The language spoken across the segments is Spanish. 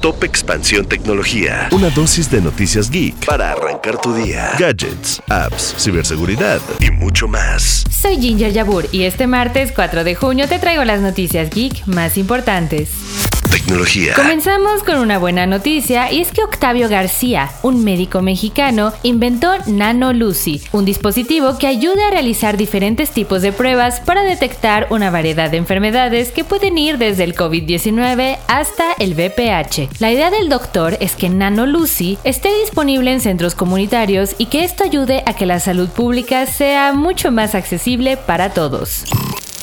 Top Expansión Tecnología. Una dosis de noticias geek para arrancar tu día. Gadgets, apps, ciberseguridad y mucho más. Soy Ginger Yabur y este martes 4 de junio te traigo las noticias geek más importantes. Tecnología. Comenzamos con una buena noticia y es que Octavio García, un médico mexicano, inventó Nano Lucy, un dispositivo que ayuda a realizar diferentes tipos de pruebas para detectar una variedad de enfermedades que pueden ir desde el COVID-19 hasta el VPH. La idea del doctor es que Nano Lucy esté disponible en centros comunitarios y que esto ayude a que la salud pública sea mucho más accesible para todos.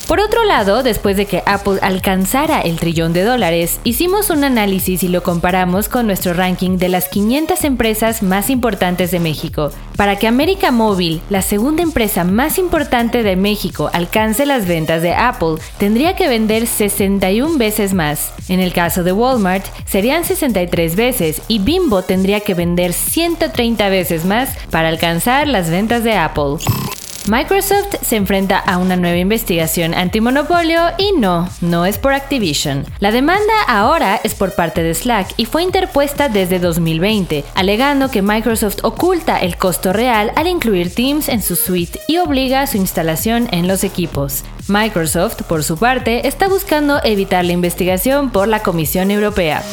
Por otro lado, después de que Apple alcanzara el trillón de dólares, hicimos un análisis y lo comparamos con nuestro ranking de las 500 empresas más importantes de México. Para que América Móvil, la segunda empresa más importante de México, alcance las ventas de Apple, tendría que vender 61 veces más. En el caso de Walmart, serían 63 veces y Bimbo tendría que vender 130 veces más para alcanzar las ventas de Apple. Microsoft se enfrenta a una nueva investigación antimonopolio y no, no es por Activision. La demanda ahora es por parte de Slack y fue interpuesta desde 2020, alegando que Microsoft oculta el costo real al incluir Teams en su suite y obliga a su instalación en los equipos. Microsoft, por su parte, está buscando evitar la investigación por la Comisión Europea.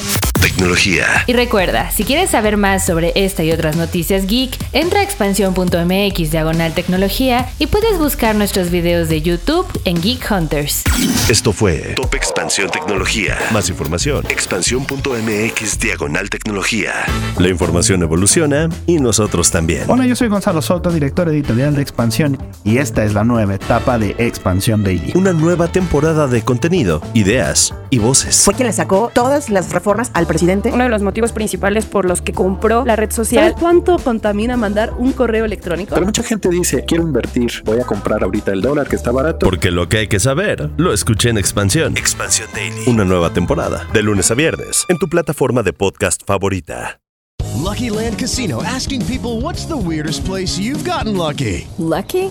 Tecnología. Y recuerda, si quieres saber más sobre esta y otras noticias geek, entra a expansión.mx diagonal tecnología y puedes buscar nuestros videos de YouTube en Geek Hunters. Esto fue Top Expansión Tecnología. Más información. Expansión.mx diagonal tecnología. La información evoluciona y nosotros también. Hola, yo soy Gonzalo Soto, director editorial de Expansión, y esta es la nueva etapa de Expansión Daily. Una nueva temporada de contenido, ideas y voces. Fue quien le sacó todas las reformas al presidente. Uno de los motivos principales por los que compró la red social. ¿Sabes cuánto contamina mandar un correo electrónico? Pero mucha gente dice, quiero invertir, voy a comprar ahorita el dólar que está barato. Porque lo que hay que saber, lo escuché en Expansión. Expansión Daily. Una nueva temporada, de lunes a viernes, en tu plataforma de podcast favorita. Lucky Land Casino asking people what's the weirdest place you've gotten lucky? Lucky?